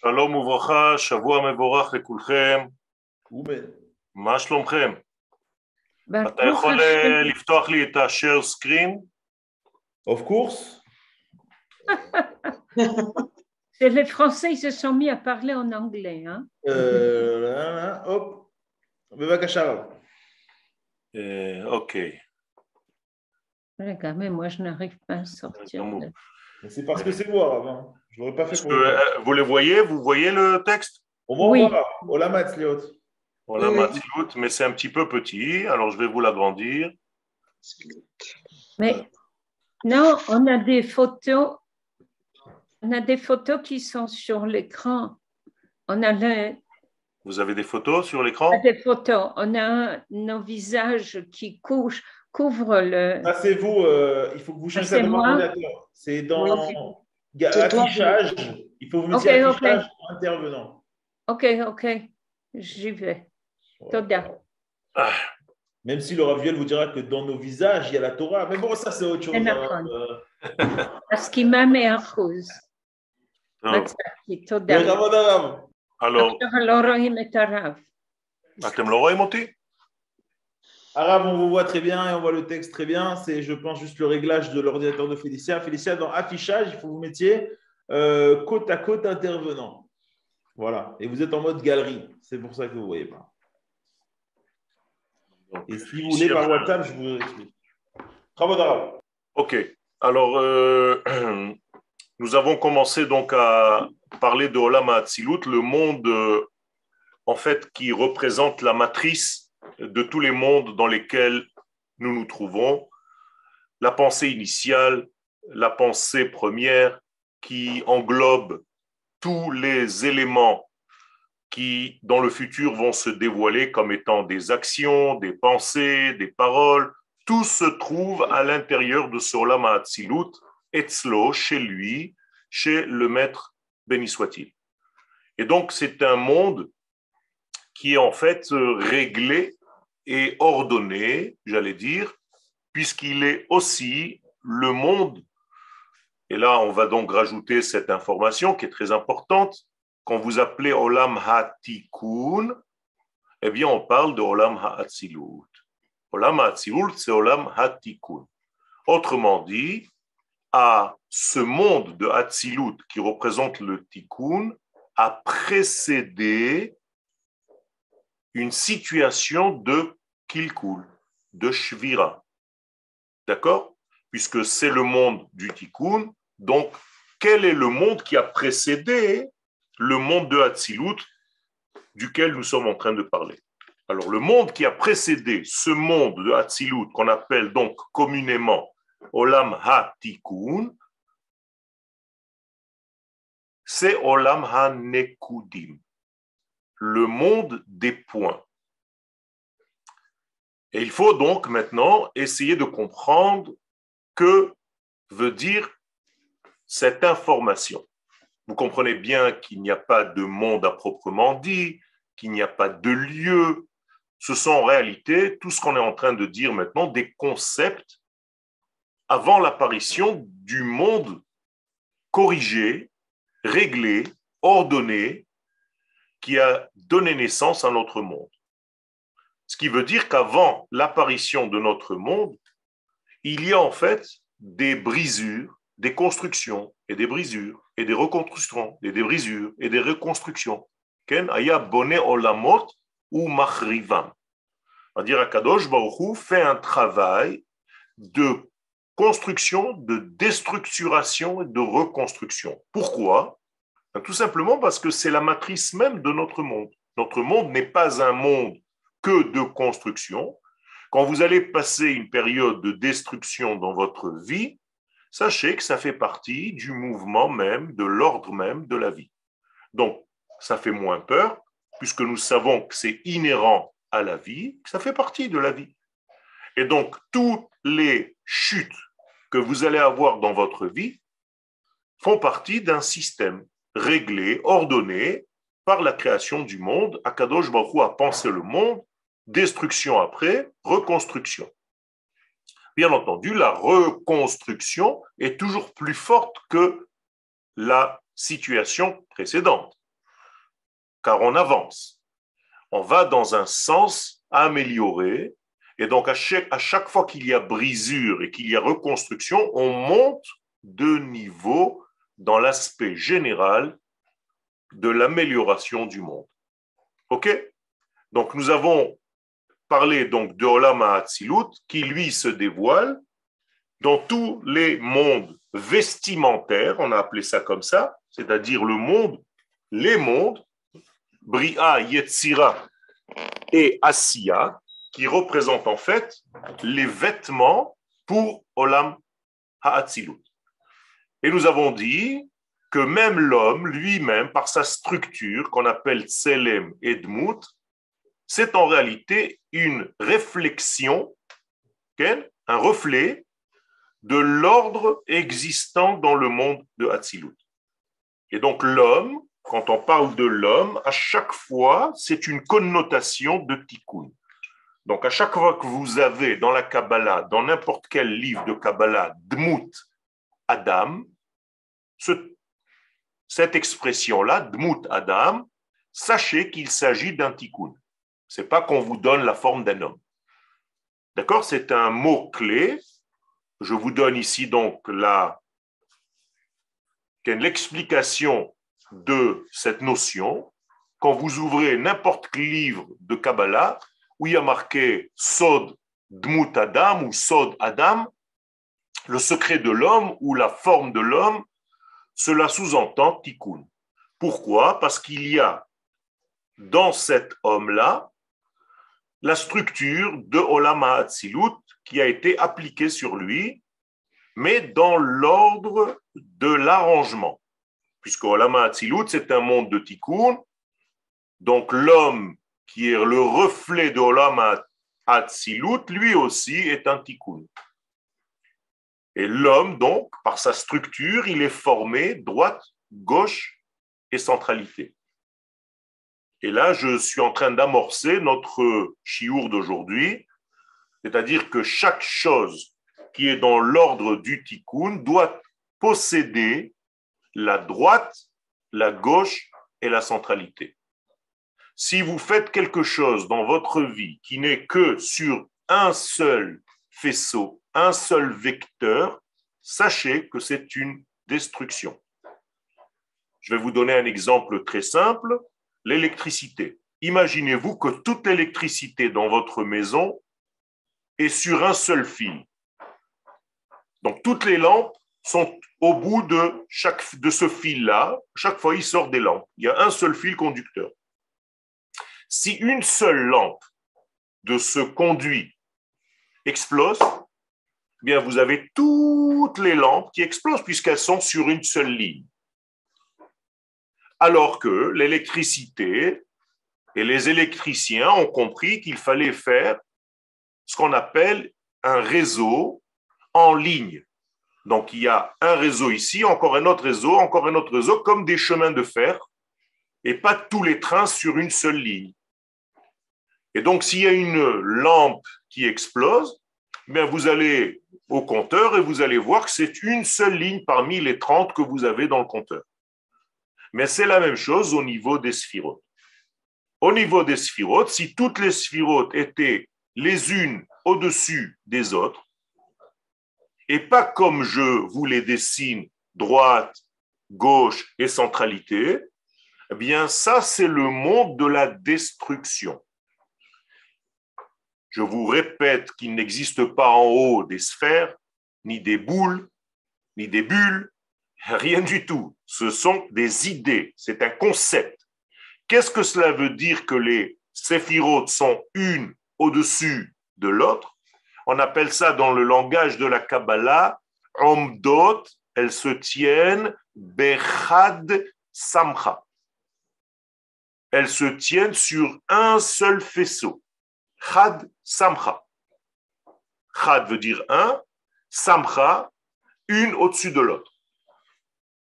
שלום וברכה, שבוע מבורך לכולכם. אומן. מה שלומכם? אתה ברוך יכול השם. אה, לפתוח לי את ה-share screen? Of course. Et les Français ils se sont mis à parler en anglais. Hein? Euh, là, là, hop. בבקשה רב. אה, אוקיי. Regarde, mais moi, je n'arrive pas à sortir. Bon. de- Mais C'est parce que c'est moi, Rav. Je l'aurais pas fait Est-ce pour que, vous. euh, vous les voyez Vous voyez le texte Au moins, Oui. voilà. Olam Oui, oui. Matzilut, mais c'est un petit peu petit, alors je vais vous l'agrandir. Mais non, on a des photos. On a des photos qui sont sur l'écran. On a le- Vous avez des photos sur l'écran? des photos. On a nos visages qui couchent, couvrent le. Ça, c'est vous. euh, il faut que vous changez Ah, l'ordinateur. C'est dans Oui. ga- C'est toi, affichage. Il faut que vous mettiez Ok, ok. affichage intervenant. Ok, ok, j'y vais. Toda. Même si le Raviel vous dira que dans nos visages, il y a la Torah. Mais bon, ça, c'est autre chose. C'est hein. d'accord. Euh, מסכימה מאה אחוז. טוב, מצאתי, תודה. בכבוד הרב. alors, עכשיו לא רואים את הרב. אתם לא רואים אותי? Arabe, on vous voit très bien et on voit le texte très bien. C'est, je pense, juste le réglage de l'ordinateur de Félicia. Félicia, dans affichage, il faut que vous mettiez euh, côte à côte intervenant. Voilà. Et vous êtes en mode galerie. C'est pour ça que vous ne voyez pas. Et si vous voulez par WhatsApp, je vous explique. Bravo d'arabe. Ok, alors euh, nous avons commencé donc à parler de Olam Hatzilut, le monde euh, en fait qui représente la matrice de tous les mondes dans lesquels nous nous trouvons, la pensée initiale, la pensée première qui englobe tous les éléments qui dans le futur vont se dévoiler comme étant des actions, des pensées, des paroles, tout se trouve à l'intérieur de ce Olam Hatzilut, Etzlo, chez lui, chez le maître, béni soit-il. Et donc, c'est un monde qui est en fait réglé et ordonné, j'allais dire, puisqu'il est aussi le monde. Et là, on va donc rajouter cette information qui est très importante. Quand vous appelez Olam Hatikun, eh bien, on parle de Olam Hatzilut. Olam Hatzilut, c'est Olam Hatikun. Autrement dit, à ce monde de Hatzilut qui représente le Tikkun a précédé une situation de Kilkul, de Shvira. D'accord? Puisque c'est le monde du Tikkun, donc quel est le monde qui a précédé le monde de Hatzilut duquel nous sommes en train de parler? Alors, le monde qui a précédé ce monde de Hatzilut, qu'on appelle donc communément Olam Ha-Tikkun, c'est Olam Ha-Nekudim, le monde des points. Et il faut donc maintenant essayer de comprendre que veut dire cette information. Vous comprenez bien qu'il n'y a pas de monde à proprement dit, qu'il n'y a pas de lieu, ce sont en réalité tout ce qu'on est en train de dire maintenant des concepts avant l'apparition du monde corrigé, réglé, ordonné, qui a donné naissance à notre monde. Ce qui veut dire qu'avant l'apparition de notre monde, il y a en fait des brisures, des constructions et des brisures, et des reconstructions, et des brisures et des reconstructions. Ken aya boné olamot ou machrivam. C'est-à-dire, Akadosh Baruch Hu fait un travail de construction, de déstructuration et de reconstruction. Pourquoi? Tout simplement parce que c'est la matrice même de notre monde. Notre monde n'est pas un monde que de construction. Quand vous allez passer une période de destruction dans votre vie, sachez que ça fait partie du mouvement même, de l'ordre même de la vie. Donc, ça fait moins peur, puisque nous savons que c'est inhérent à la vie, que ça fait partie de la vie. Et donc, toutes les chutes que vous allez avoir dans votre vie font partie d'un système réglé, ordonné par la création du monde. Akadosh Baruch a pensé le monde, destruction après, reconstruction. Bien entendu, la reconstruction est toujours plus forte que la situation précédente. car on avance. On va dans un sens amélioré, et donc à chaque, à chaque fois qu'il y a brisure et qu'il y a reconstruction, on monte de niveau dans l'aspect général de l'amélioration du monde. OK? Donc nous avons parlé donc de Olam Hatzilut qui lui se dévoile dans tous les mondes vestimentaires, on a appelé ça comme ça, c'est-à-dire le monde, les mondes, Bria, Yetzira et Asiya, qui représentent en fait les vêtements pour Olam Ha'atzilut. Et nous avons dit que même l'homme lui-même, par sa structure qu'on appelle Tselem et Dmut, c'est en réalité une réflexion, un reflet de l'ordre existant dans le monde de Hatzilut. Et donc l'homme, quand on parle de l'homme, à chaque fois, c'est une connotation de tikkun. Donc à chaque fois que vous avez dans la Kabbalah, dans n'importe quel livre de Kabbalah, Dmut Adam, cette expression-là, Dmut Adam, sachez qu'il s'agit d'un tikkun. Ce n'est pas qu'on vous donne la forme d'un homme. D'accord? C'est un mot-clé je vous donne ici donc l'explication de cette notion. Quand vous ouvrez n'importe quel livre de Kabbalah où il y a marqué Sod Dmut Adam ou Sod Adam, le secret de l'homme ou la forme de l'homme, cela sous-entend Tikkun. Pourquoi? Parce qu'il y a dans cet homme-là la structure de Olama Hatzilut qui a été appliquée sur lui, mais dans l'ordre de l'arrangement. Puisque Olama Hatzilut, c'est un monde de tikkun, donc l'homme qui est le reflet de Olama Hatzilut, lui aussi est un tikkun. Et l'homme, donc, par sa structure, il est formé droite, gauche et centralité. Et là, je suis en train d'amorcer notre chiour d'aujourd'hui, c'est-à-dire que chaque chose qui est dans l'ordre du tikkun doit posséder la droite, la gauche et la centralité. Si vous faites quelque chose dans votre vie qui n'est que sur un seul faisceau, un seul vecteur, sachez que c'est une destruction. Je vais vous donner un exemple très simple l'électricité. Imaginez-vous que toute l'électricité dans votre maison est sur un seul fil. Donc toutes les lampes sont au bout de, chaque, de ce fil-là. Chaque fois, il sort des lampes. Il y a un seul fil conducteur. Si une seule lampe de ce conduit explose, eh bien vous avez toutes les lampes qui explosent puisqu'elles sont sur une seule ligne alors que l'électricité et les électriciens ont compris qu'il fallait faire ce qu'on appelle un réseau en ligne. Donc il y a un réseau ici, encore un autre réseau, encore un autre réseau, comme des chemins de fer, et pas tous les trains sur une seule ligne. Et donc s'il y a une lampe qui explose, bien vous allez au compteur et vous allez voir que c'est une seule ligne parmi les 30 que vous avez dans le compteur. Mais c'est la même chose au niveau des sphirotes. Au niveau des sphirotes, si toutes les sphirotes étaient les unes au-dessus des autres, et pas comme je vous les dessine, droite, gauche et centralité, eh bien ça c'est le monde de la destruction. Je vous répète qu'il n'existe pas en haut des sphères, ni des boules, ni des bulles, Rien du tout. Ce sont des idées. C'est un concept. Qu'est-ce que cela veut dire que les séphirotes sont une au-dessus de l'autre? On appelle ça dans le langage de la Kabbalah, Omdot, elles se tiennent Bechad Samcha. Elles se tiennent sur un seul faisceau. Chad Samcha. Chad veut dire un, Samcha, une au-dessus de l'autre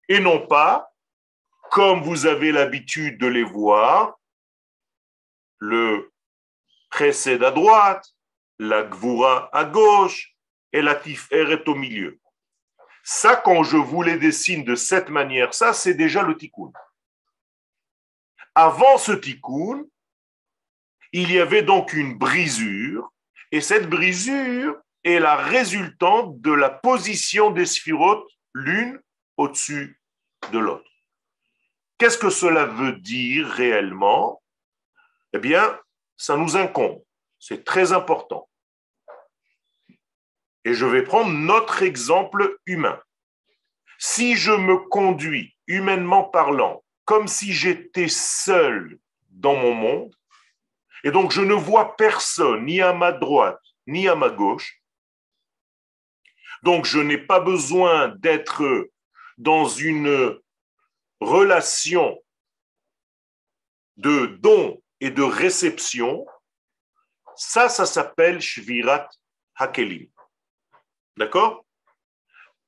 et non pas, comme vous avez l'habitude de les voir, le précède à droite, la gvura à gauche et la tiferet au milieu. Ça, quand je vous les dessine de cette manière, ça, c'est déjà le tikkun. Avant ce tikkun, il y avait donc une brisure, et cette brisure est la résultante de la position des sphirotes l'une au-dessus de l'autre. Qu'est-ce que cela veut dire réellement? Eh bien, ça nous incombe. C'est très important. Et je vais prendre notre exemple humain. Si je me conduis, humainement parlant, comme si j'étais seul dans mon monde, et donc je ne vois personne, ni à ma droite, ni à ma gauche, donc je n'ai pas besoin d'être dans une relation de don et de réception, ça, ça s'appelle Shvirat Hakelim. D'accord?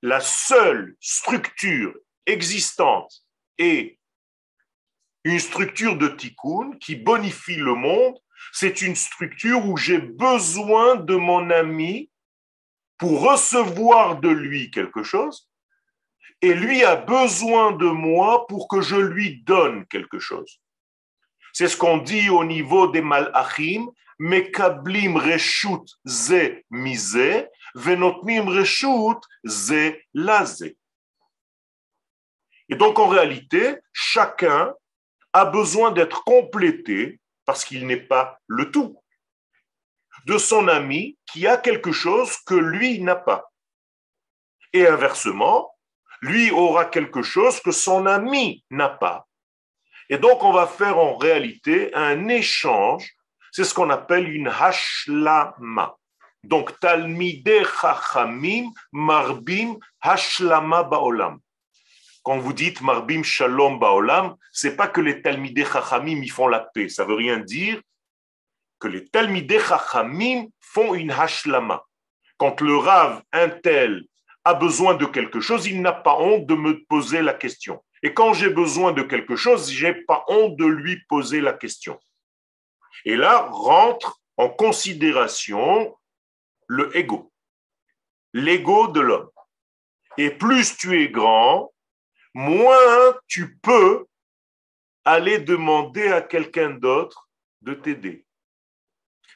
La seule structure existante est une structure de tikkun qui bonifie le monde. C'est une structure où j'ai besoin de mon ami pour recevoir de lui quelque chose et lui a besoin de moi pour que je lui donne quelque chose. C'est ce qu'on dit au niveau des malachim, mekablim reshut ze mise, venotnim reshut ze laze. Et donc en réalité, chacun a besoin d'être complété parce qu'il n'est pas le tout de son ami qui a quelque chose que lui n'a pas. Et inversement, lui aura quelque chose que son ami n'a pas. Et donc, on va faire en réalité un échange. C'est ce qu'on appelle une hashlama. Donc, talmide chachamim marbim hashlama baolam. Quand vous dites marbim shalom baolam, c'est pas que les talmide chachamim y font la paix. Ça veut rien dire que les talmide chachamim font une hashlama. Quand le Rav, un tel, a besoin de quelque chose, il n'a pas honte de me poser la question. Et quand j'ai besoin de quelque chose, j'ai pas honte de lui poser la question. Et là rentre en considération le ego, l'ego de l'homme. Et plus tu es grand, moins tu peux aller demander à quelqu'un d'autre de t'aider.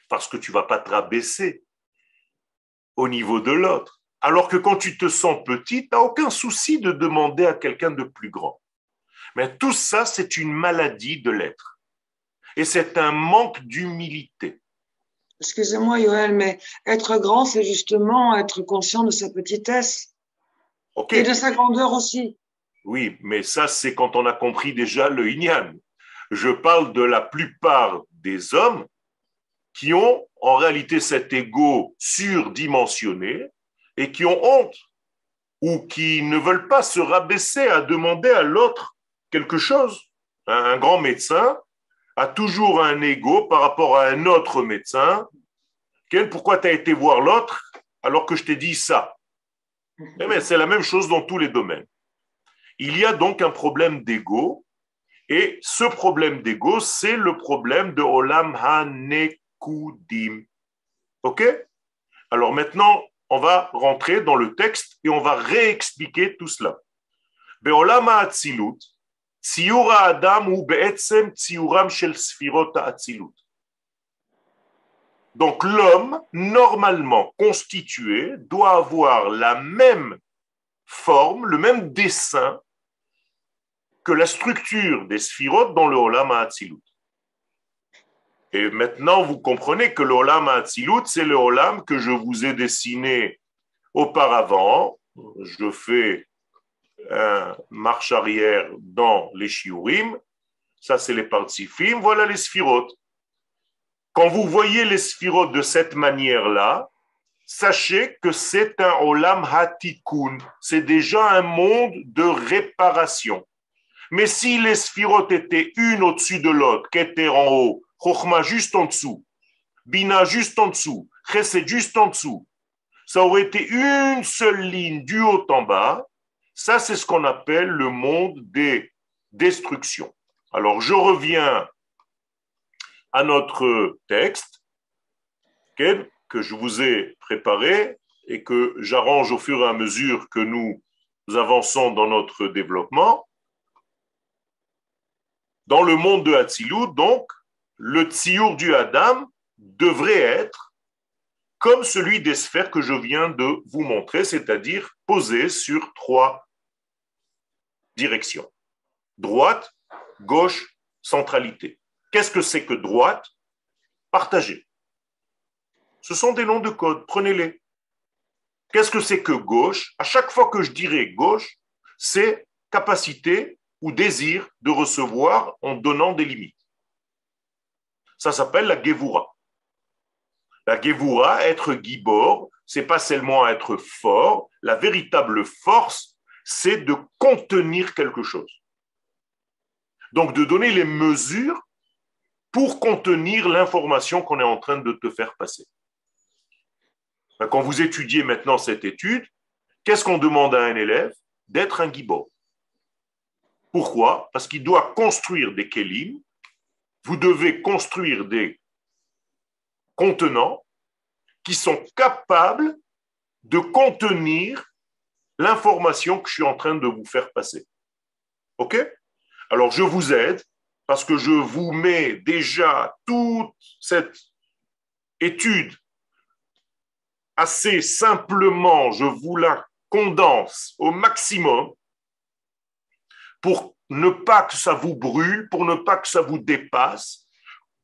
Parce que tu vas pas te rabaisser au niveau de l'autre. Alors que quand tu te sens petit, tu n'as aucun souci de demander à quelqu'un de plus grand. Mais tout ça, c'est une maladie de l'être. Et c'est un manque d'humilité. Excusez-moi, Yoël, mais être grand, c'est justement être conscient de sa petitesse. Et de sa grandeur aussi. Oui, mais ça, c'est quand on a compris déjà le Inyan. Je parle de la plupart des hommes qui ont en réalité cet ego surdimensionné et qui ont honte ou qui ne veulent pas se rabaisser à demander à l'autre quelque chose. Un grand médecin a toujours un ego par rapport à un autre médecin. Quel, pourquoi tu as été voir l'autre alors que je t'ai dit ça? Eh C'est la même chose dans tous les domaines. Il y a donc un problème d'ego, et ce problème d'ego, c'est le problème de Olam HaNekudim. OK? Alors maintenant, on va rentrer dans le texte et on va réexpliquer tout cela. Donc l'homme, normalement constitué, doit avoir la même forme, le même dessin que la structure des sphirotes dans le Olam Hatzilut. Et maintenant, vous comprenez que le Olam Hatzilut, c'est le Olam que je vous ai dessiné auparavant. Je fais un marche arrière dans les shiurim. Ça, c'est les participim. Voilà les sphirotes. Quand vous voyez les sphirotes de cette manière-là, sachez que c'est un Olam Hatikun. C'est déjà un monde de réparation. Mais si les sphirotes étaient une au-dessus de l'autre, était en haut, Chokhmah juste en dessous, Bina juste en dessous, Chesed juste en dessous, ça aurait été une seule ligne du haut en bas. Ça, c'est ce qu'on appelle le monde des destructions. Alors, je reviens à notre texte que je vous ai préparé et que j'arrange au fur et à mesure que nous avançons dans notre développement. Dans le monde de Hatzilut, donc, le tziour du Adam devrait être comme celui des sphères que je viens de vous montrer, c'est-à-dire posé sur trois directions. Droite, gauche, centralité. Qu'est-ce que c'est que droite? Partager. Ce sont des noms de code, prenez-les. Qu'est-ce que c'est que gauche? À chaque fois que je dirais gauche, c'est capacité ou désir de recevoir en donnant des limites. Ça s'appelle la Gevura. La Gevura, être gibor, c'est pas seulement être fort, la véritable force, c'est de contenir quelque chose. Donc de donner les mesures pour contenir l'information qu'on est en train de te faire passer. Quand vous étudiez maintenant cette étude, qu'est-ce qu'on demande à un élève D'être un gibor? Pourquoi? Parce qu'il doit construire des kelim. Vous devez construire des contenants qui sont capables de contenir l'information que je suis en train de vous faire passer. OK? Alors, je vous aide parce que je vous mets déjà toute cette étude assez simplement, je vous la condense au maximum pour ne pas que ça vous brûle, pour ne pas que ça vous dépasse,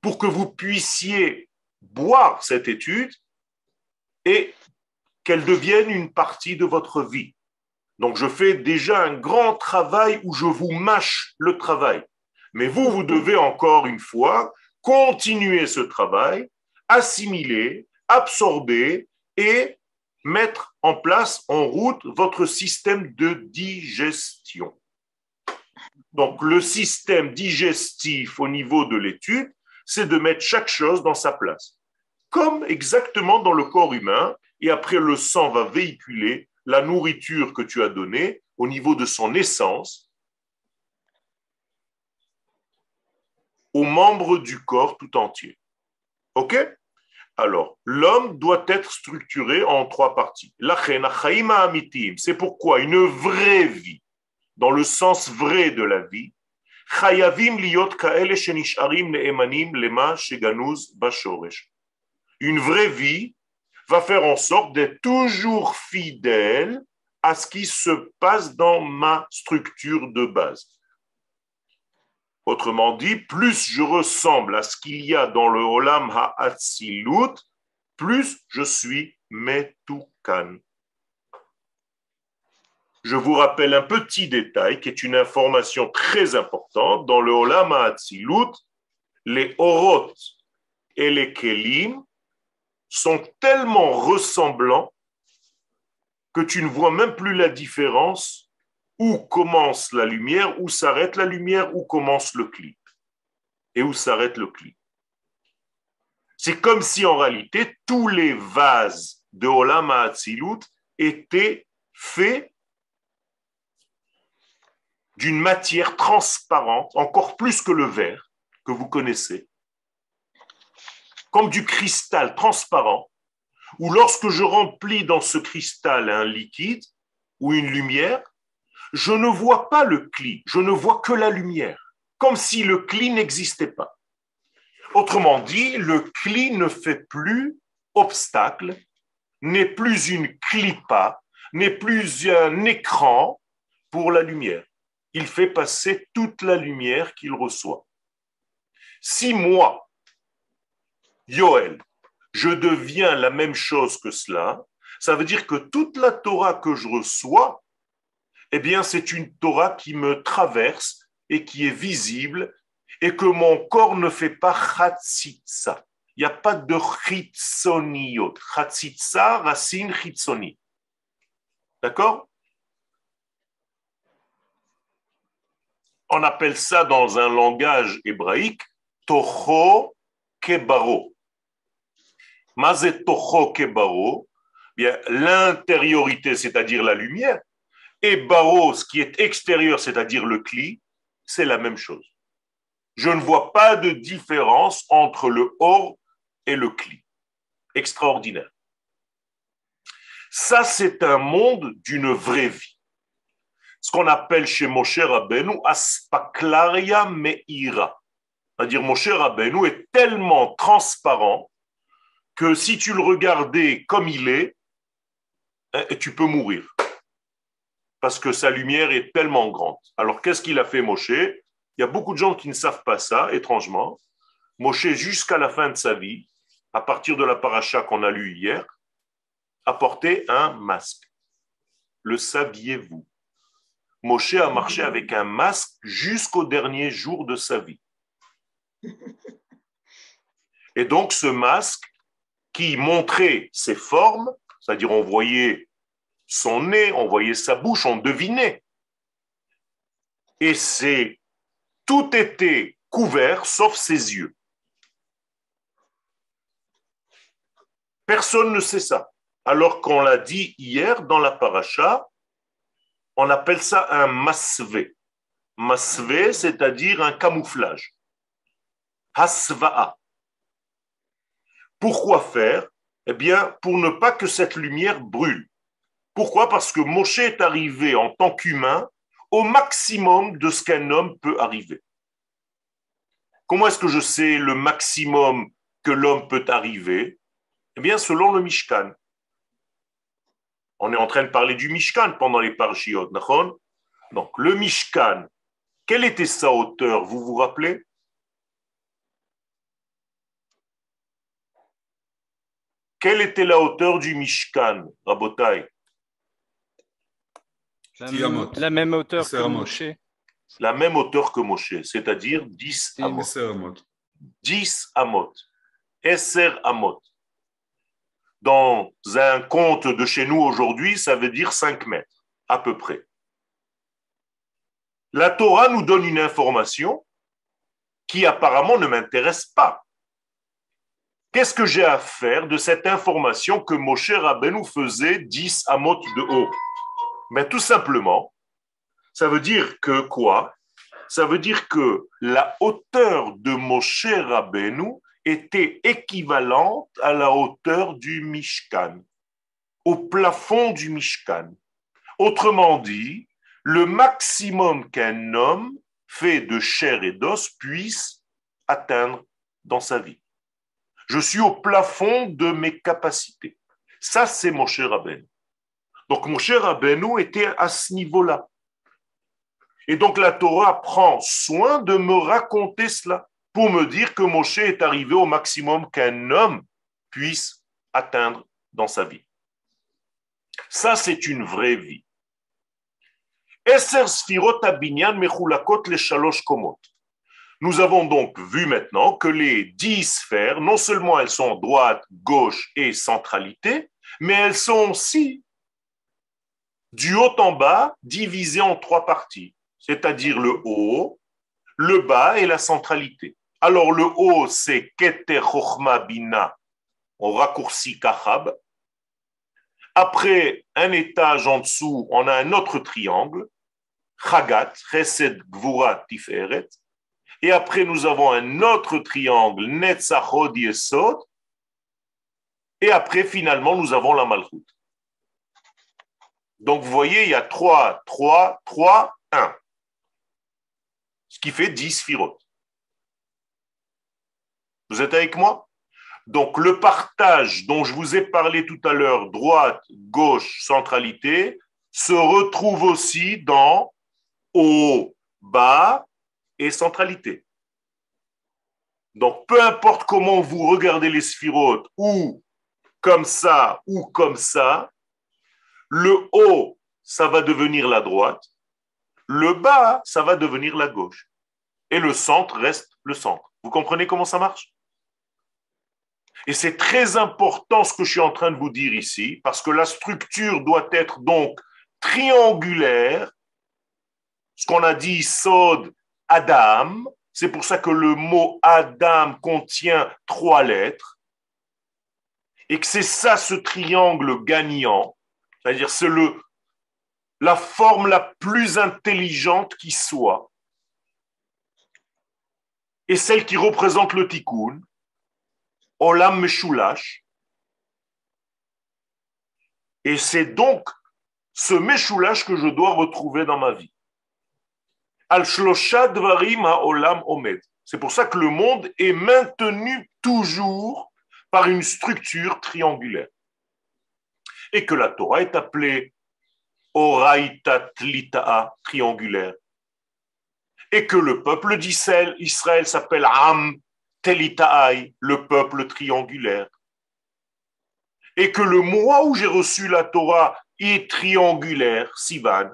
pour que vous puissiez boire cette étude et qu'elle devienne une partie de votre vie. Donc je fais déjà un grand travail où je vous mâche le travail. Mais vous, vous devez encore une fois continuer ce travail, assimiler, absorber et mettre en place, en route, votre système de digestion. Donc le système digestif au niveau de l'étude, c'est de mettre chaque chose dans sa place. Comme exactement dans le corps humain, et après le sang va véhiculer la nourriture que tu as donnée au niveau de son essence aux membres du corps tout entier. OK? Alors, l'homme doit être structuré en trois parties. C'est pourquoi une vraie vie, dans le sens vrai de la vie, une vraie vie va faire en sorte d'être toujours fidèle à ce qui se passe dans ma structure de base. Autrement dit, plus je ressemble à ce qu'il y a dans le Olam Ha'atzilut, plus je suis Metukan. Je vous rappelle un petit détail qui est une information très importante. Dans le Olam Ha'atzilut, les Orot et les Kelim sont tellement ressemblants que tu ne vois même plus la différence où commence la lumière, où s'arrête la lumière, où commence le clip et où s'arrête le clip. C'est comme si en réalité tous les vases de Olam Ha'atzilut étaient faits d'une matière transparente, encore plus que le verre que vous connaissez, comme du cristal transparent, où lorsque je remplis dans ce cristal un liquide ou une lumière, je ne vois pas le cli, je ne vois que la lumière, comme si le cli n'existait pas. Autrement dit, le cli ne fait plus obstacle, n'est plus une clipa, n'est plus un écran pour la lumière. Il fait passer toute la lumière qu'il reçoit. Si moi, Yoel, je deviens la même chose que cela, ça veut dire que toute la Torah que je reçois eh bien, c'est une Torah qui me traverse et qui est visible et que mon corps ne fait pas chatzitza. Il n'y a pas de chitzoniot. Chatzitza, racine chitzoni. D'accord? On appelle ça dans un langage hébraïque toho kebaro. Mazet toho kebaro, l'intériorité, c'est-à-dire la lumière, et baros, qui est extérieur, c'est-à-dire le cli, c'est la même chose. Je ne vois pas de différence entre le or et le cli. Extraordinaire. Ça, c'est un monde d'une vraie vie. Ce qu'on appelle chez Moshe Rabbeinu Aspaklaria Meira. C'est-à-dire Moshe Rabbeinu est tellement transparent que si tu le regardais comme il est, hein, tu peux mourir. Parce que sa lumière est tellement grande. Alors qu'est-ce qu'il a fait Moshe? Il y a beaucoup de gens qui ne savent pas ça, étrangement. Moshe, jusqu'à la fin de sa vie, à partir de la paracha qu'on a lue hier, a porté un masque. Le saviez-vous? Moshe a marché avec un masque jusqu'au dernier jour de sa vie. Et donc ce masque qui montrait ses formes, c'est-à-dire on voyait son nez, on voyait sa bouche, on devinait. Et c'est tout était couvert sauf ses yeux. Personne ne sait ça. Alors qu'on l'a dit hier dans la paracha, on appelle ça un masvé. Masvé, c'est-à-dire un camouflage. Hasva'a. Pourquoi faire? Eh bien, pour ne pas que cette lumière brûle. Pourquoi? Parce que Moshe est arrivé en tant qu'humain au maximum de ce qu'un homme peut arriver. Comment est-ce que je sais le maximum que l'homme peut arriver? Eh bien, selon le Mishkan. On est en train de parler du Mishkan pendant les parshiot, Donc, le Mishkan, quelle était sa hauteur, vous vous rappelez? Quelle était la hauteur du Mishkan, Rabotai? La, même hauteur que Moshe. La même hauteur que Moshe, c'est-à-dire 10 amot. 10 amot. Esser amot dans un conte de chez nous aujourd'hui, ça veut dire 5 mètres, à peu près. La Torah nous donne une information qui apparemment ne m'intéresse pas. Qu'est-ce que j'ai à faire de cette information que Moshe Rabbeinu faisait 10 amot de haut? Mais tout simplement, ça veut dire que quoi? Ça veut dire que la hauteur de Moshe Rabbeinu était équivalente à la hauteur du Mishkan, au plafond du Mishkan. Autrement dit, le maximum qu'un homme fait de chair et d'os puisse atteindre dans sa vie. Je suis au plafond de mes capacités. Ça, c'est mon cher Rabbeinu. Donc, mon cher Rabbeinu était à ce niveau-là. Et donc, la Torah prend soin de me raconter cela pour me dire que Moshe est arrivé au maximum qu'un homme puisse atteindre dans sa vie. Ça, c'est une vraie vie. Nous avons donc vu maintenant que les dix sphères, non seulement elles sont droite, gauche et centralité, mais elles sont aussi du haut en bas divisées en trois parties, c'est-à-dire le haut, le bas et la centralité. Alors le haut, c'est Keter Chochma Bina, on raccourcit Kachab. Après un étage en dessous, on a un autre triangle, Chagat, Chesed Gvura Tiferet. Et après, nous avons un autre triangle, Netzachod Yesod. Et après, finalement, nous avons la Malchut. Donc, vous voyez, il y a 3, 3, 3, 1. Ce qui fait 10 firotes. Vous êtes avec moi? Donc le partage dont je vous ai parlé tout à l'heure, droite, gauche, centralité, se retrouve aussi dans haut, bas et centralité. Donc peu importe comment vous regardez les sphirotes, ou comme ça, ou comme ça, le haut, ça va devenir la droite, le bas, ça va devenir la gauche. Et le centre reste le centre. Vous comprenez comment ça marche? Et c'est très important ce que je suis en train de vous dire ici, parce que la structure doit être donc triangulaire. Ce qu'on a dit Sod Adam, c'est pour ça que le mot Adam contient trois lettres, et que c'est ça ce triangle gagnant, c'est-à-dire c'est le, la forme la plus intelligente qui soit, et celle qui représente le tikkun, Olam Meshulash. Et c'est donc ce méchoulage que je dois retrouver dans ma vie. Al olam omed. C'est pour ça que le monde est maintenu toujours par une structure triangulaire. Et que la Torah est appelée Oraita triangulaire. Et que le peuple d'Israël Israël s'appelle Am Telitaai, le peuple triangulaire. Et que le mois où j'ai reçu la Torah est triangulaire, Sivan,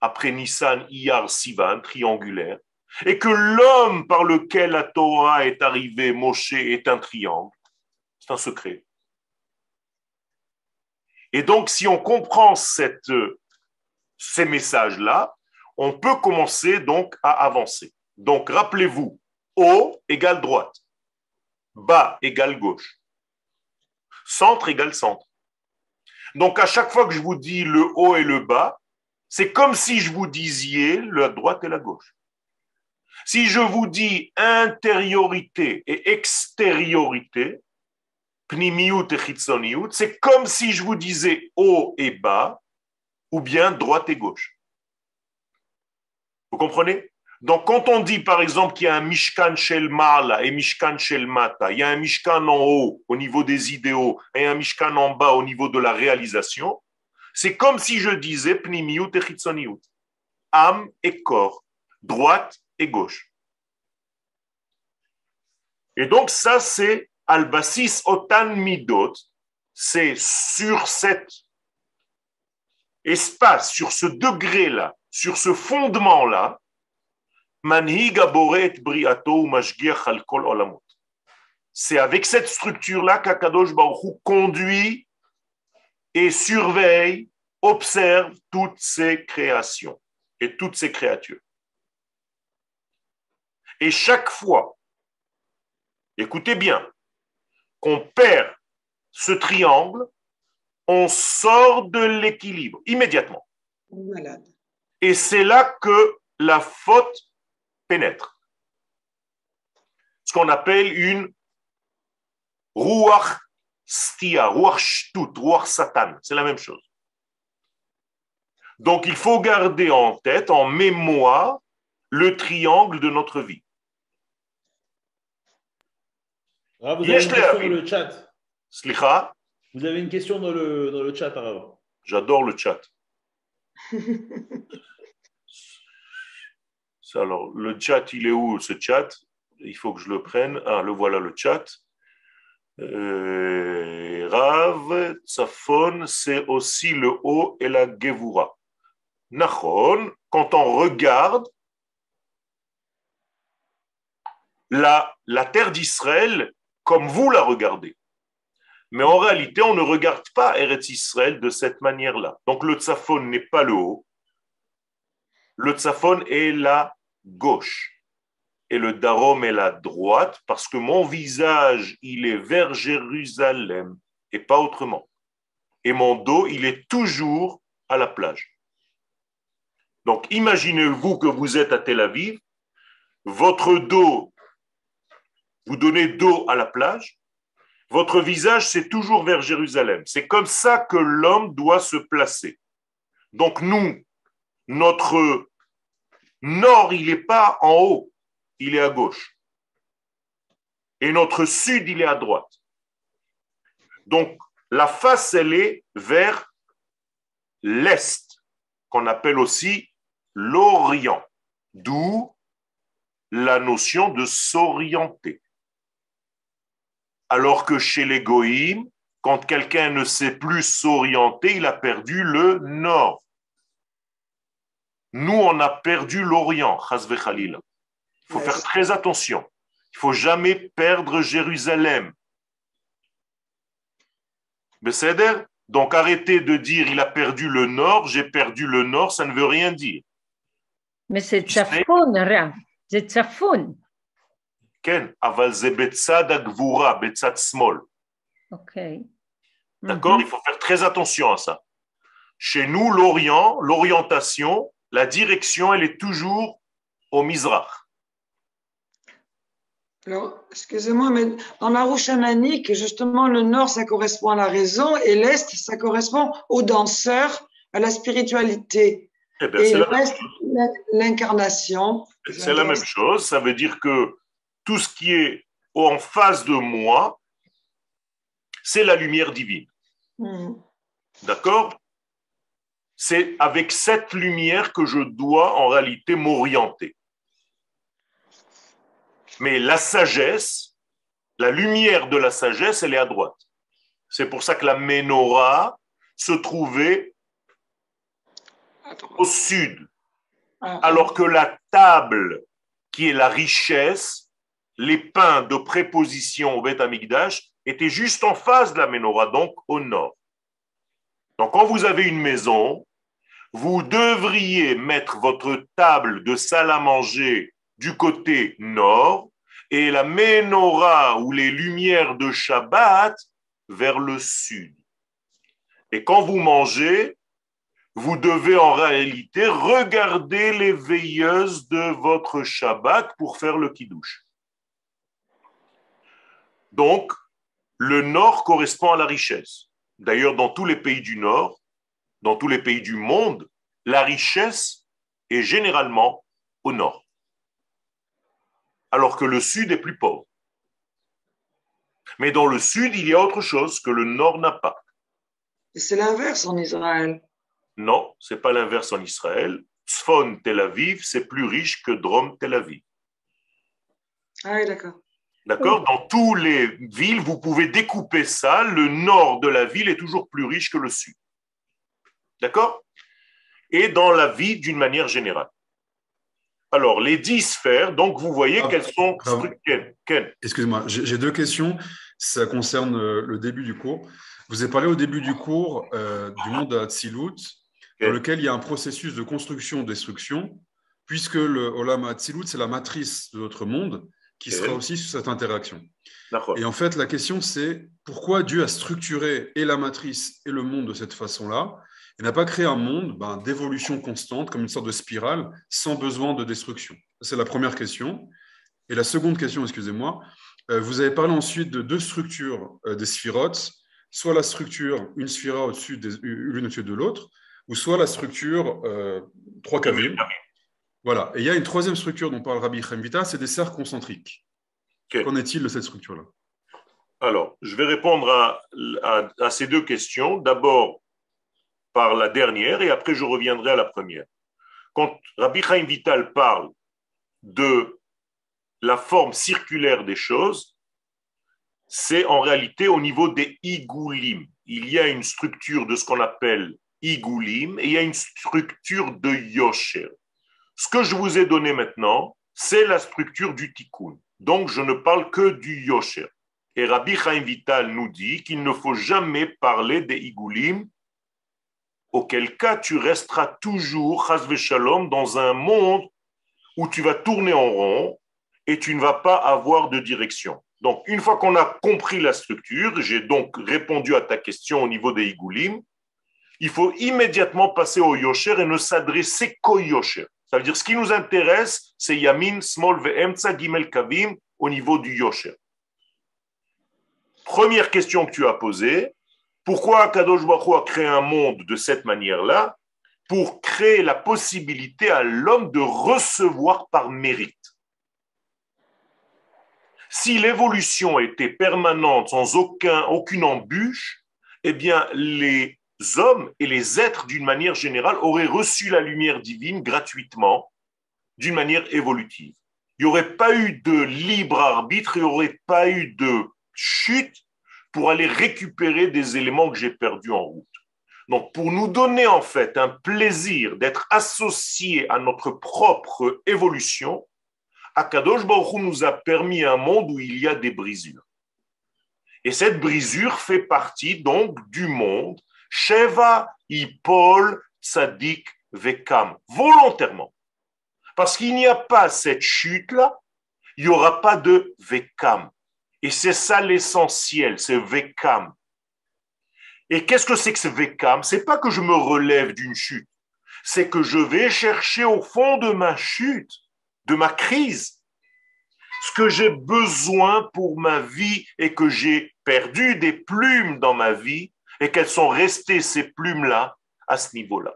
après Nissan, Iyar, Sivan, triangulaire, et que l'homme par lequel la Torah est arrivée, Moshe, est un triangle. C'est un secret. Et donc, si on comprend cette, ces messages-là, on peut commencer donc à avancer. Donc, rappelez-vous, haut égale droite, bas égale gauche, centre égale centre. Donc, à chaque fois que je vous dis le haut et le bas, c'est comme si je vous disiez la droite et la gauche. Si je vous dis intériorité et extériorité, pnimiut et c'est comme si je vous disais haut et bas, ou bien droite et gauche. Vous comprenez? Donc, quand on dit, par exemple, qu'il y a un Mishkan Shel Mala et Mishkan Shel Mata, il y a un Mishkan en haut au niveau des idéaux et un Mishkan en bas au niveau de la réalisation, c'est comme si je disais Pnimiut et Chitzoniut, âme et corps, droite et gauche. Et donc, ça, c'est Albasis Otan Midot, c'est sur cet espace, sur ce degré-là, sur ce fondement-là, c'est avec cette structure-là qu'Akadosh Baruch conduit et surveille, observe toutes ces créations et toutes ces créatures. Et chaque fois, écoutez bien, qu'on perd ce triangle, on sort de l'équilibre immédiatement. Et c'est là que la faute pénètre. Ce qu'on appelle une ruach stia, ruach shtut, ruach satan. C'est la même chose. Donc il faut garder en tête, en mémoire, le triangle de notre vie. Ah, vous avez une question dans le chat. Vous avez une question dans le, dans le chat, J'adore le chat. Alors, le chat, il est où ce chat? Il faut que je le prenne. Ah, le voilà le chat. Euh, Rav, Tsafon, c'est aussi le haut et la Gevura. Nachon, quand on regarde la, la terre d'Israël comme vous la regardez. Mais en réalité, on ne regarde pas Eretz Israël de cette manière-là. Donc le Tsafon n'est pas le haut. Le Tsafon est la gauche et le Darom est la droite parce que mon visage, il est vers Jérusalem et pas autrement. Et mon dos, il est toujours à la plage. Donc imaginez-vous que vous êtes à Tel Aviv, votre dos, vous donnez dos à la plage, votre visage, c'est toujours vers Jérusalem. C'est comme ça que l'homme doit se placer. Donc nous, notre nord, il n'est pas en haut, il est à gauche. Et notre sud, il est à droite. Donc, la face, elle est vers l'est, qu'on appelle aussi l'Orient, d'où la notion de s'orienter. Alors que chez les quand quelqu'un ne sait plus s'orienter, il a perdu le nord. Nous, on a perdu l'Orient, Il faut faire très attention. Il faut jamais perdre Jérusalem. Donc arrêtez de dire il a perdu le nord, j'ai perdu le nord, ça ne veut rien dire. Mais c'est Tsafoun, c'est Tsafoun. Ken, aval agvura, betzad small. Ok. D'accord? Mhm. Il faut faire très attention à ça. Chez nous, l'Orient, l'orientation, la direction, elle est toujours au Mizrach. Alors, excusez-moi, mais dans la roue chamanique, justement, le nord, ça correspond à la raison et l'est, ça correspond aux danseurs, à la spiritualité. Eh et le reste, l'incarnation. C'est la même chose. Ça veut dire que tout ce qui est en face de moi, c'est la lumière divine. Hmm. D'accord? C'est avec cette lumière que je dois en réalité m'orienter. Mais la sagesse, la lumière de la sagesse, elle est à droite. C'est pour ça que la menorah se trouvait au sud, ah. alors que la table, qui est la richesse, les pains de préposition au Beth Amikdash, étaient juste en face de la menorah, donc au nord. Donc quand vous avez une maison, vous devriez mettre votre table de salle à manger du côté nord et la menorah ou les lumières de Shabbat vers le sud. Et quand vous mangez, vous devez en réalité regarder les veilleuses de votre Shabbat pour faire le kiddush. Donc, le nord correspond à la richesse. D'ailleurs, dans tous les pays du nord, dans tous les pays du monde, la richesse est généralement au nord, alors que le sud est plus pauvre. Mais dans le sud, il y a autre chose que le nord n'a pas. C'est l'inverse en Israël. Non, c'est pas l'inverse en Israël. Tzfon Tel Aviv, c'est plus riche que Drom Tel Aviv. Ah oui, d'accord. D'accord? Dans toutes les villes, vous pouvez découper ça. Le nord de la ville est toujours plus riche que le sud. D'accord? Et dans la vie d'une manière générale. Alors, les dix sphères, donc vous voyez ah, qu'elles sont Excusez-moi, j'ai deux questions. Ça concerne euh, le début du cours. Vous avez parlé au début du cours euh, du monde Hatzilut, dans lequel il y a un processus de construction-destruction, puisque le Olam Hatzilut, c'est la matrice de notre monde qui sera aussi sur cette interaction. Et en fait, la question, c'est pourquoi Dieu a structuré et la matrice et le monde de cette façon-là et n'a pas créé un monde ben, d'évolution constante, comme une sorte de spirale, sans besoin de destruction C'est la première question. Et la seconde question, excusez-moi, euh, vous avez parlé ensuite de deux structures euh, des sphirotes, soit la structure, une sphira au-dessus l'une au-dessus de l'autre, ou soit la structure euh, trois kavim, voilà. Et il y a une troisième structure dont parle Rabbi Chaim c'est des cercles concentriques. Qu'en est-il de cette structure-là? Alors, je vais répondre à, ces deux questions. D'abord par la dernière et après je reviendrai à la première. Quand Rabbi Chaim Vital parle de la forme circulaire des choses, c'est en réalité au niveau des igoulim. Il y a une structure de ce qu'on appelle igoulim et il y a une structure de yosher. Ce que je vous ai donné maintenant, c'est la structure du tikkun. Donc, je ne parle que du yosher. Et Rabbi Chaim Vital nous dit qu'il ne faut jamais parler des igoulim, auquel cas tu resteras toujours, shalom, dans un monde où tu vas tourner en rond et tu ne vas pas avoir de direction. Donc, une fois qu'on a compris la structure, j'ai donc répondu à ta question au niveau des igoulim, il faut immédiatement passer au yosher et ne s'adresser qu'au yosher. Ça veut dire ce qui nous intéresse, c'est Yamin, Small, Ve'emtsa, Gimel, Kavim au niveau du Yosher. Première question que tu as posée, pourquoi Kadosh Baruch a créé un monde de cette manière-là Pour créer la possibilité à l'homme de recevoir par mérite. Si l'évolution était permanente, sans aucun, aucune embûche, eh bien, les hommes et les êtres d'une manière générale auraient reçu la lumière divine gratuitement, d'une manière évolutive. Il n'y aurait pas eu de libre arbitre, il n'y aurait pas eu de chute pour aller récupérer des éléments que j'ai perdus en route. Donc, pour nous donner en fait un plaisir d'être associés à notre propre évolution, Akadosh Baruch nous a permis un monde où il y a des brisures. Et cette brisure fait partie donc du monde Sheva Paul Tzadik Vekam, volontairement. Parce qu'il n'y a pas cette chute-là, il n'y aura pas de Vekam. Et c'est ça l'essentiel, c'est Vekam. Et qu'est-ce que c'est que ce Vekam? C'est pas que je me relève d'une chute, c'est que je vais chercher au fond de ma chute, de ma crise, ce que j'ai besoin pour ma vie et que j'ai perdu des plumes dans ma vie et qu'elles sont restées, ces plumes-là, à ce niveau-là.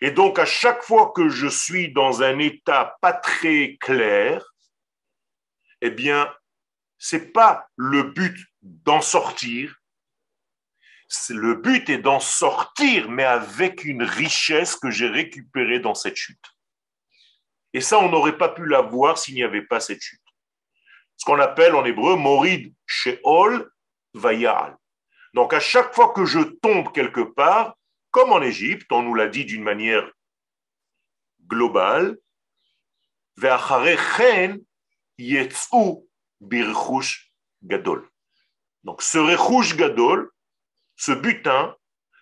Et donc, à chaque fois que je suis dans un état pas très clair, eh bien, c'est pas le but d'en sortir. Le but est d'en sortir, mais avec une richesse que j'ai récupérée dans cette chute. Et ça, on n'aurait pas pu l'avoir s'il n'y avait pas cette chute. Ce qu'on appelle en hébreu Morid Sheol Vayal. Donc, à chaque fois que je tombe quelque part, comme en Égypte, on nous l'a dit d'une manière globale, gadol. Donc ce rechush gadol, ce butin,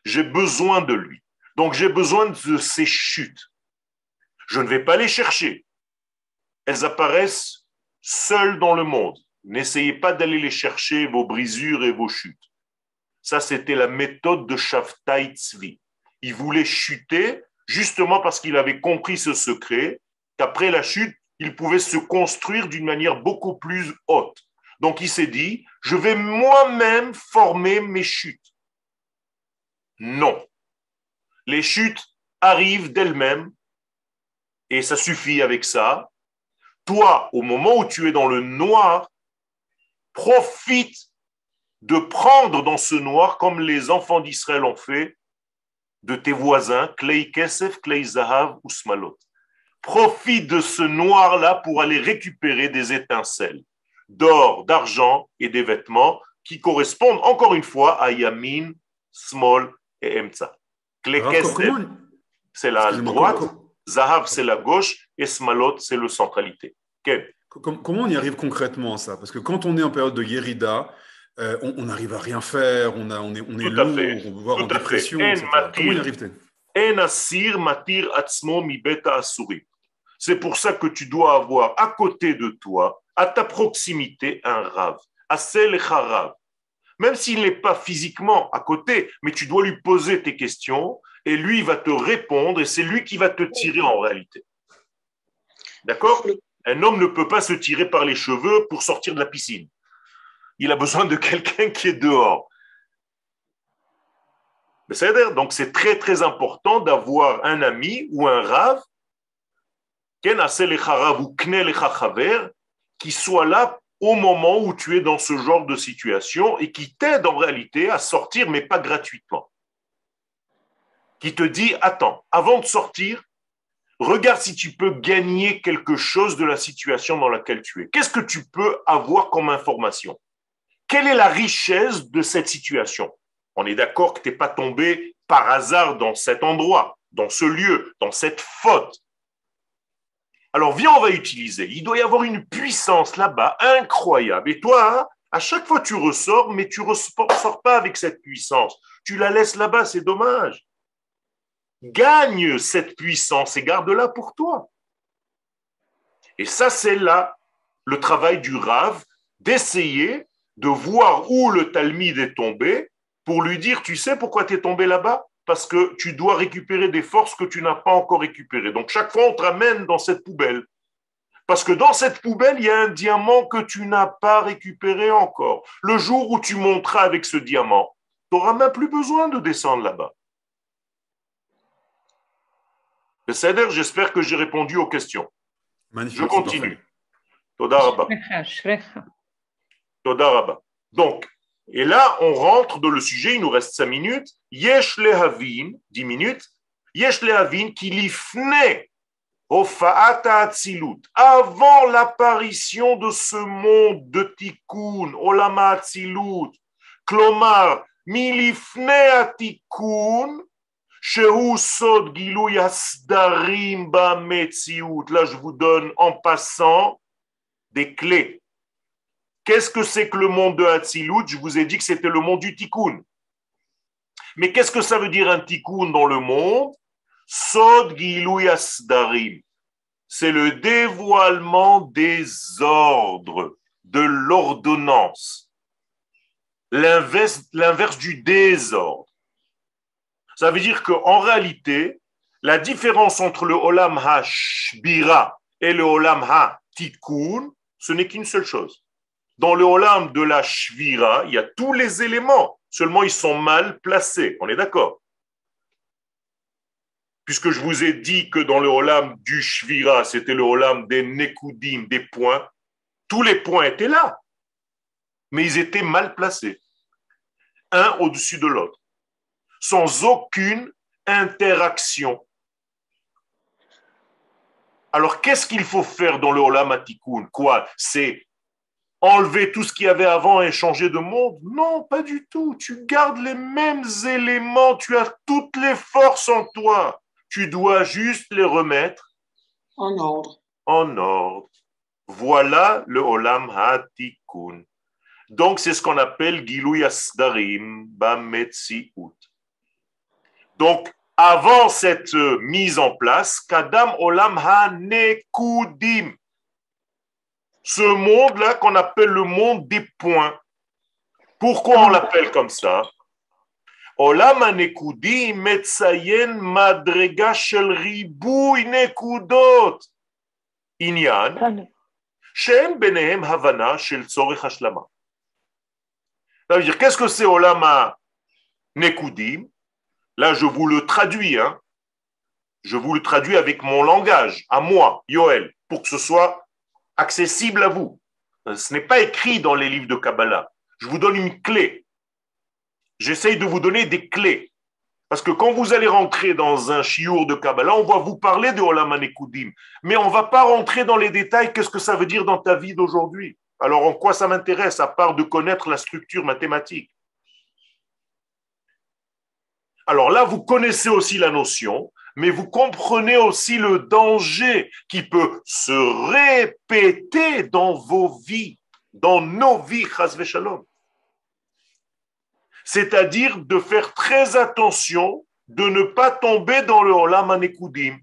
j'ai besoin de lui. Donc j'ai besoin de ces chutes. Je ne vais pas les chercher. Elles apparaissent seules dans le monde. N'essayez pas d'aller les chercher, vos brisures et vos chutes. Ça, c'était la méthode de Shaftai Tzvi. Il voulait chuter justement parce qu'il avait compris ce secret, qu'après la chute, il pouvait se construire d'une manière beaucoup plus haute. Donc il s'est dit, je vais moi-même former mes chutes. Non. Les chutes arrivent d'elles-mêmes et ça suffit avec ça. Toi, au moment où tu es dans le noir, profite de prendre dans ce noir, comme les enfants d'Israël ont fait, de tes voisins, Klei Kesef, Klei Zahav ou Smalot. Profite de ce noir-là pour aller récupérer des étincelles d'or, d'argent et des vêtements qui correspondent encore une fois à Yamin, Small et Emtsa. C'est la droite, Zahav, c'est la gauche et Smalot, c'est le centralité. Comment on y arrive concrètement ça? Parce que quand on est en période de Yerida, euh, on n'arrive à rien faire, on, a, on est, on est lourd, on veut voir en dépression. Comment y arrive-t-il c'est pour ça que tu dois avoir à côté de toi, à ta proximité, un rave. Asel Harav. Même s'il n'est pas physiquement à côté, mais tu dois lui poser tes questions et lui va te répondre et c'est lui qui va te tirer en réalité. D'accord? Un homme ne peut pas se tirer par les cheveux pour sortir de la piscine il a besoin de quelqu'un qui est dehors. Donc c'est très très important d'avoir un ami ou un rave qui soit là au moment où tu es dans ce genre de situation et qui t'aide en réalité à sortir, mais pas gratuitement. Qui te dit, attends, avant de sortir, regarde si tu peux gagner quelque chose de la situation dans laquelle tu es. Qu'est-ce que tu peux avoir comme information? Quelle est la richesse de cette situation? On est d'accord que tu n'es pas tombé par hasard dans cet endroit, dans ce lieu, dans cette faute. Alors viens, on va utiliser. Il doit y avoir une puissance là-bas incroyable. Et toi, à chaque fois tu ressors, mais tu ne ressors pas avec cette puissance. Tu la laisses là-bas, c'est dommage. Gagne cette puissance et garde-la pour toi. Et ça, c'est là le travail du Rave, d'essayer de voir où le Talmud est tombé pour lui dire, tu sais pourquoi tu es tombé là-bas? Parce que tu dois récupérer des forces que tu n'as pas encore récupérées. Donc chaque fois, on te ramène dans cette poubelle. Parce que dans cette poubelle, il y a un diamant que tu n'as pas récupéré encore. Le jour où tu monteras avec ce diamant, tu n'auras même plus besoin de descendre là-bas. J'espère que j'ai répondu aux questions. Je continue. Toda donc, et là, on rentre dans le sujet, il nous reste cinq minutes. Yesh lehavin, dix minutes. Yesh qui lifne Ofaata Atzilut, avant l'apparition de ce monde de Tikkun, Olama Atzilut, Klomar, Milifne Atikun, Shehu Sod Gilou Asdarim Metziut. Là, je vous donne en passant des clés Qu'est-ce que c'est que le monde de Hatzilut Je vous ai dit que c'était le monde du tikkun. Mais qu'est-ce que ça veut dire un tikkun dans le monde? Sod Darim. C'est le dévoilement des ordres, de l'ordonnance. L'inverse du désordre. Ça veut dire qu'en réalité, la différence entre le Olam Ha-Shbira et le Olam Ha-Tikkun, ce n'est qu'une seule chose. Dans le Olam de la Shvira, il y a tous les éléments, seulement ils sont mal placés. On est d'accord. Puisque je vous ai dit que dans le Olam du Shvira, c'était le Olam des Nekudim, des points, tous les points étaient là, mais ils étaient mal placés, un au-dessus de l'autre, sans aucune interaction. Alors, qu'est-ce qu'il faut faire dans le Olam Atikoun Quoi? C'est enlever tout ce qu'il y avait avant et changer de monde Non, pas du tout. Tu gardes les mêmes éléments, tu as toutes les forces en toi. Tu dois juste les remettre en ordre. En ordre. Voilà le Olam Hatikun. Donc, c'est ce qu'on appelle Gilou Asdarim Bametziut. Donc, avant cette mise en place, Kadam Olam Hanekudim. Ce monde-là qu'on appelle le monde des points. Pourquoi on l'appelle comme ça? Olam Hanekudim Metzayen Madrega Shel Ribui Nekudot. Inyan. Shem Benehem Havana Shel Tzorech Hashlama. Ça veut dire, qu'est-ce que c'est Olama Nekudim Là, je vous le traduis. Hein. Je vous le traduis avec mon langage, à moi, Yoel, pour que ce soit accessible à vous. Ce n'est pas écrit dans les livres de Kabbalah. Je vous donne une clé. J'essaye de vous donner des clés. Parce que quand vous allez rentrer dans un chiour de Kabbalah, on va vous parler de Olam. Mais on ne va pas rentrer dans les détails, qu'est-ce que ça veut dire dans ta vie d'aujourd'hui? Alors en quoi ça m'intéresse, à part de connaître la structure mathématique? Alors là, vous connaissez aussi la notion, mais vous comprenez aussi le danger qui peut se répéter dans vos vies, dans nos vies, shalom. C'est-à-dire de faire très attention de ne pas tomber dans le Olam Anekudim,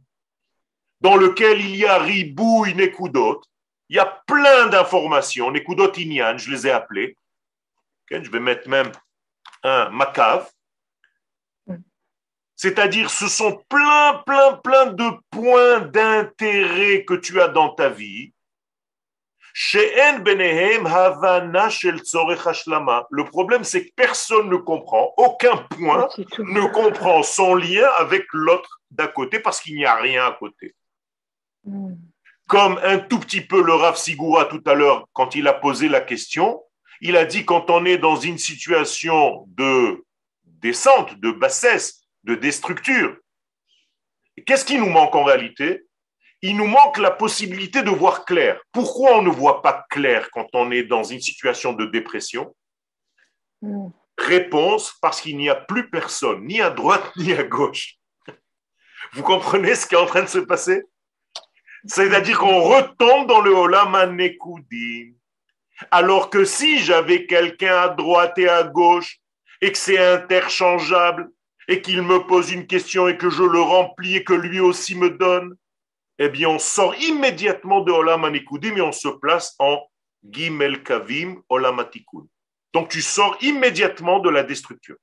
dans lequel il y a ribou Nekudot. Il y a plein d'informations, Nekudot Inyan, je les ai appelées. je vais mettre même un Makav c'est-à-dire, ce sont plein, plein, plein de points d'intérêt que tu as dans ta vie. Le problème, c'est que personne ne comprend, aucun point ne comprend son lien avec l'autre d'à côté parce qu'il n'y a rien à côté. Hmm. Comme un tout petit peu le Rav Sigura tout à l'heure, quand il a posé la question, il a dit quand on est dans une situation de descente, de bassesse, de déstructure. Qu'est-ce qui nous manque en réalité? Il nous manque la possibilité de voir clair. Pourquoi on ne voit pas clair quand on est dans une situation de dépression? Hmm. Réponse, parce qu'il n'y a plus personne, ni à droite ni à gauche. Vous comprenez ce qui est en train de se passer? C'est-à-dire qu'on retombe dans le Olam Alors que si j'avais quelqu'un à droite et à gauche et que c'est interchangeable, et qu'il me pose une question et que je le remplis et que lui aussi me donne, eh bien, on sort immédiatement de Olam Anikudim et on se place en Gimel Kavim Olam Donc, tu sors immédiatement de la destruction.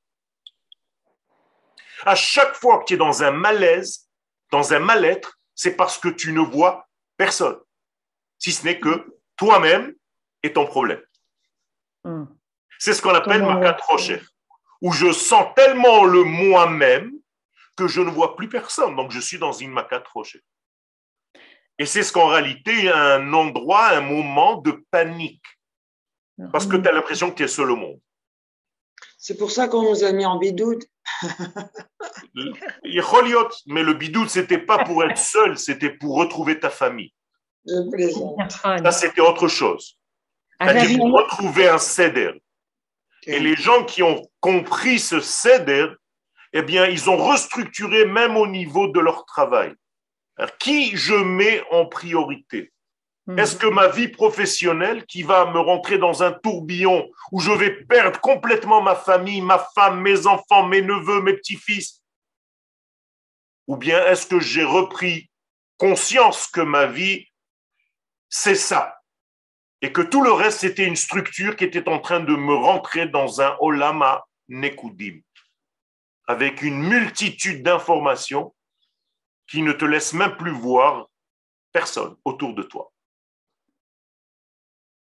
À chaque fois que tu es dans un malaise, dans un mal-être, c'est parce que tu ne vois personne, si ce n'est que toi-même et ton problème. Hmm. C'est ce qu'on appelle Makat Rocher où je sens tellement le moi-même que je ne vois plus personne. Donc je suis dans une maca rocher. Et c'est ce qu'en réalité un endroit, un moment de panique. Parce que tu as l'impression que tu es seul au monde. C'est pour ça qu'on nous a mis en bidoute. mais le bidoute, c'était pas pour être seul, c'était pour retrouver ta famille. Ça, c'était autre chose. C'est-à-dire pour retrouver un céder. Et les gens qui ont compris ce céder, eh bien, ils ont restructuré même au niveau de leur travail. qui je mets en priorité? Hmm. Est-ce que ma vie professionnelle qui va me rentrer dans un tourbillon où je vais perdre complètement ma famille, ma femme, mes enfants, mes neveux, mes petits-fils? Ou bien est-ce que j'ai repris conscience que ma vie, c'est ça? Et que tout le reste, c'était une structure qui était en train de me rentrer dans un olama nekudim, avec une multitude d'informations qui ne te laissent même plus voir personne autour de toi.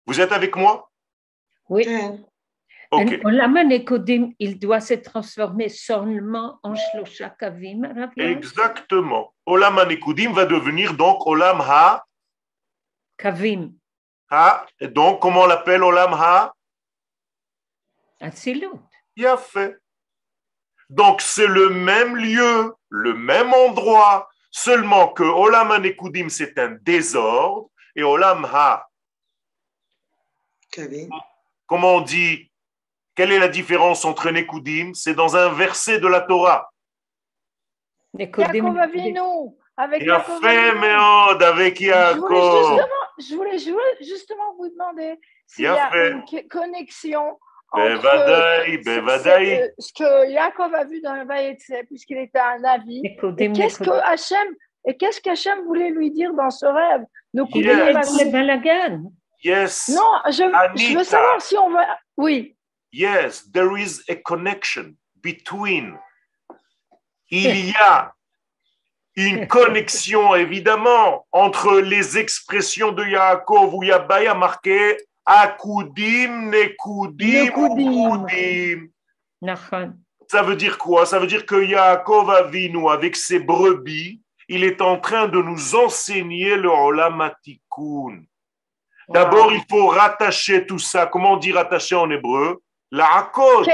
Vous êtes avec moi? Oui. Okay. il doit se transformer seulement en Shlosha Kavim. Exactement. Olam va devenir donc Olam Ha Kavim. Ha, et donc comment on l'appelle Olam Ha? Atzilut. Il a fait. Donc c'est le même lieu, le même endroit, seulement que Olam Anekudim c'est un désordre et Olam Ha? Kavim. Comment on dit quelle est la différence entre Nekudim C'est dans un verset de la Torah. Yaakov Avinu, avec Yaakov avec Yaakov. Je voulais, justement, vous demander s'il y a une connexion entre ce, que, Yaakov a vu dans le Vaïetse, puisqu'il était un avis, qu'est-ce que Hachem, et qu'est-ce qu'Hachem voulait lui dire dans ce rêve? Yes. yes. Non, je, je veux savoir si on va... Oui. Yes, there is a connection between. Il y a une connexion, évidemment, entre les expressions de Yaakov où Yabai a marqué Akudim, Nekudim, Nekudim. Ça veut dire quoi? Ça veut dire que Yaakov nous avec ses brebis, il est en train de nous enseigner le Olamatikun. D'abord, il faut rattacher tout ça. Comment on dit rattacher en hébreu? La akod.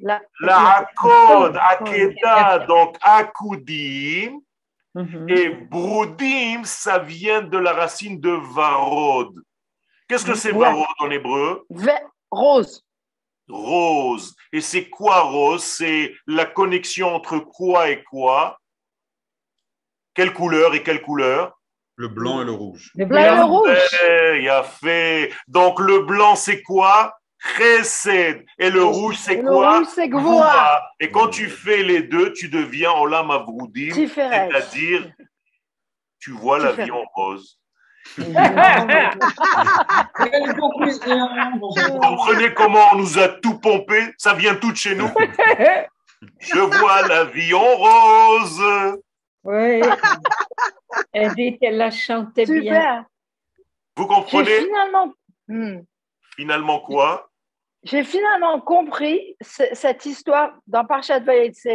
La, la akod, akeda, donc akudim. Mhm. Et brudim, ça vient de la racine de varod. Qu'est-ce que c'est varod en hébreu? Rose. Rose. Et c'est quoi rose? C'est la connexion entre quoi et quoi? Quelle couleur et quelle couleur? Le blanc et le rouge. Le blanc et le rouge. Il a fait. Donc le blanc, c'est quoi? Chesed. Et le rouge, c'est quoi? c'est Et quand tu fais les deux, tu deviens Olam Avroudim, c'est-à-dire, tu vois la vie en rose. Vous comprenez comment on nous a tout pompé? Ça vient tout de chez nous. Je vois la vie en rose. Oui. Elle dit qu'elle la chanté bien. Vous comprenez? Finalement. Hmm. Finalement quoi? J'ai finalement compris cette histoire dans Parchat Vayetse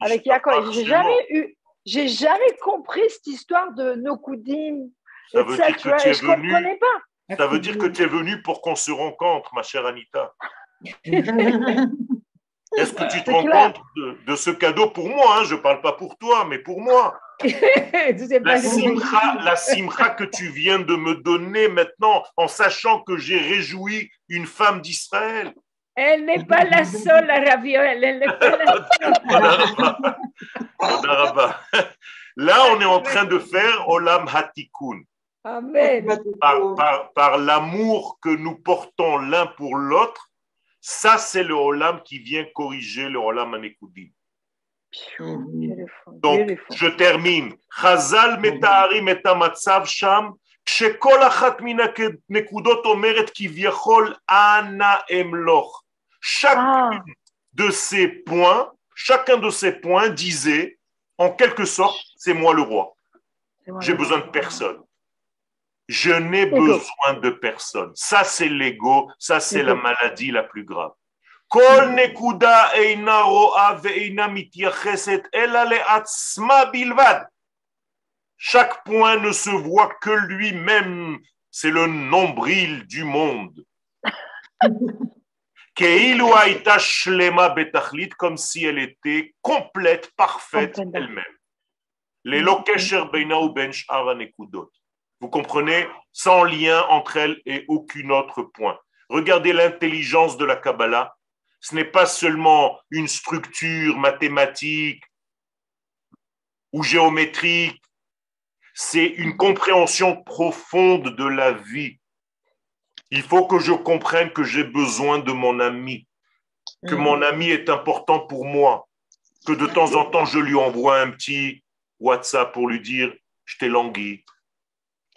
avec Yaakov. J'ai jamais eu, j'ai jamais compris cette histoire de Nokudim. Ça veut dire que tu es venu. pas. Ça veut dire que tu es venu pour qu'on se rencontre, ma chère Anita. Est-ce que tu te rends compte de, ce cadeau pour moi hein? Je ne parle pas pour toi, mais pour moi. la, simcha, la simcha que tu viens de me donner maintenant, en sachant que j'ai réjoui une femme d'Israël. Elle n'est pas la seule à raviol, elle n'est pas la seule. Là, on est en train de faire Olam Hatikun. Amen. Par, par, par l'amour que nous portons l'un pour l'autre, ça, c'est le Olam qui vient corriger le Olam Anekudim. Donc, je termine. Chazal metaharim et המצב sham, כשכל אחת מן הנקודות אומרת כביכול אנא אמלוך. Chacun de ces points, chacun de ces points disait, en quelque sorte, c'est moi le roi. J'ai besoin de personne. Je n'ai besoin de personne. Ça, c'est l'ego. Ça, c'est la maladie la plus grave. Chaque point ne se voit que lui-même. C'est le nombril du monde. comme si elle était complète, parfaite elle-même. Les ben Vous comprenez? Sans lien entre elle et aucun autre point. Regardez l'intelligence de la Kabbalah ce n'est pas seulement une structure mathématique ou géométrique, c'est une compréhension profonde de la vie. Il faut que je comprenne que j'ai besoin de mon ami, que mm. mon ami est important pour moi, que de temps en temps je lui envoie un petit WhatsApp pour lui dire je t'ai langui.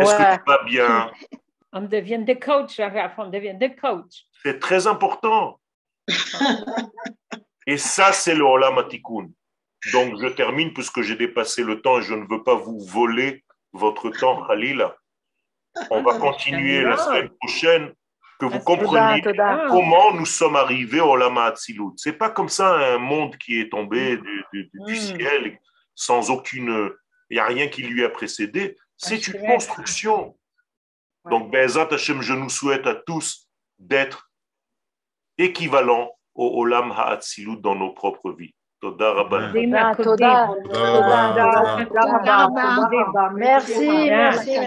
Est-ce que tu vas bien? on devient des coachs, on devient des coachs. C'est très important. et ça, c'est le Olam Donc, je termine puisque j'ai dépassé le temps et je ne veux pas vous voler votre temps, Khalil. On va continuer la semaine prochaine Que vous compreniez comment nous sommes arrivés au Lama Atzilut. Ce n'est pas comme ça un monde qui est tombé du, hmm. ciel sans aucune. Il n'y a rien qui lui a précédé. C'est une construction. Donc, Bezat Hashem, je nous souhaite à tous d'être équivalents au Olam Ha'atzilut dans nos propres vies. Toda Merci, merci.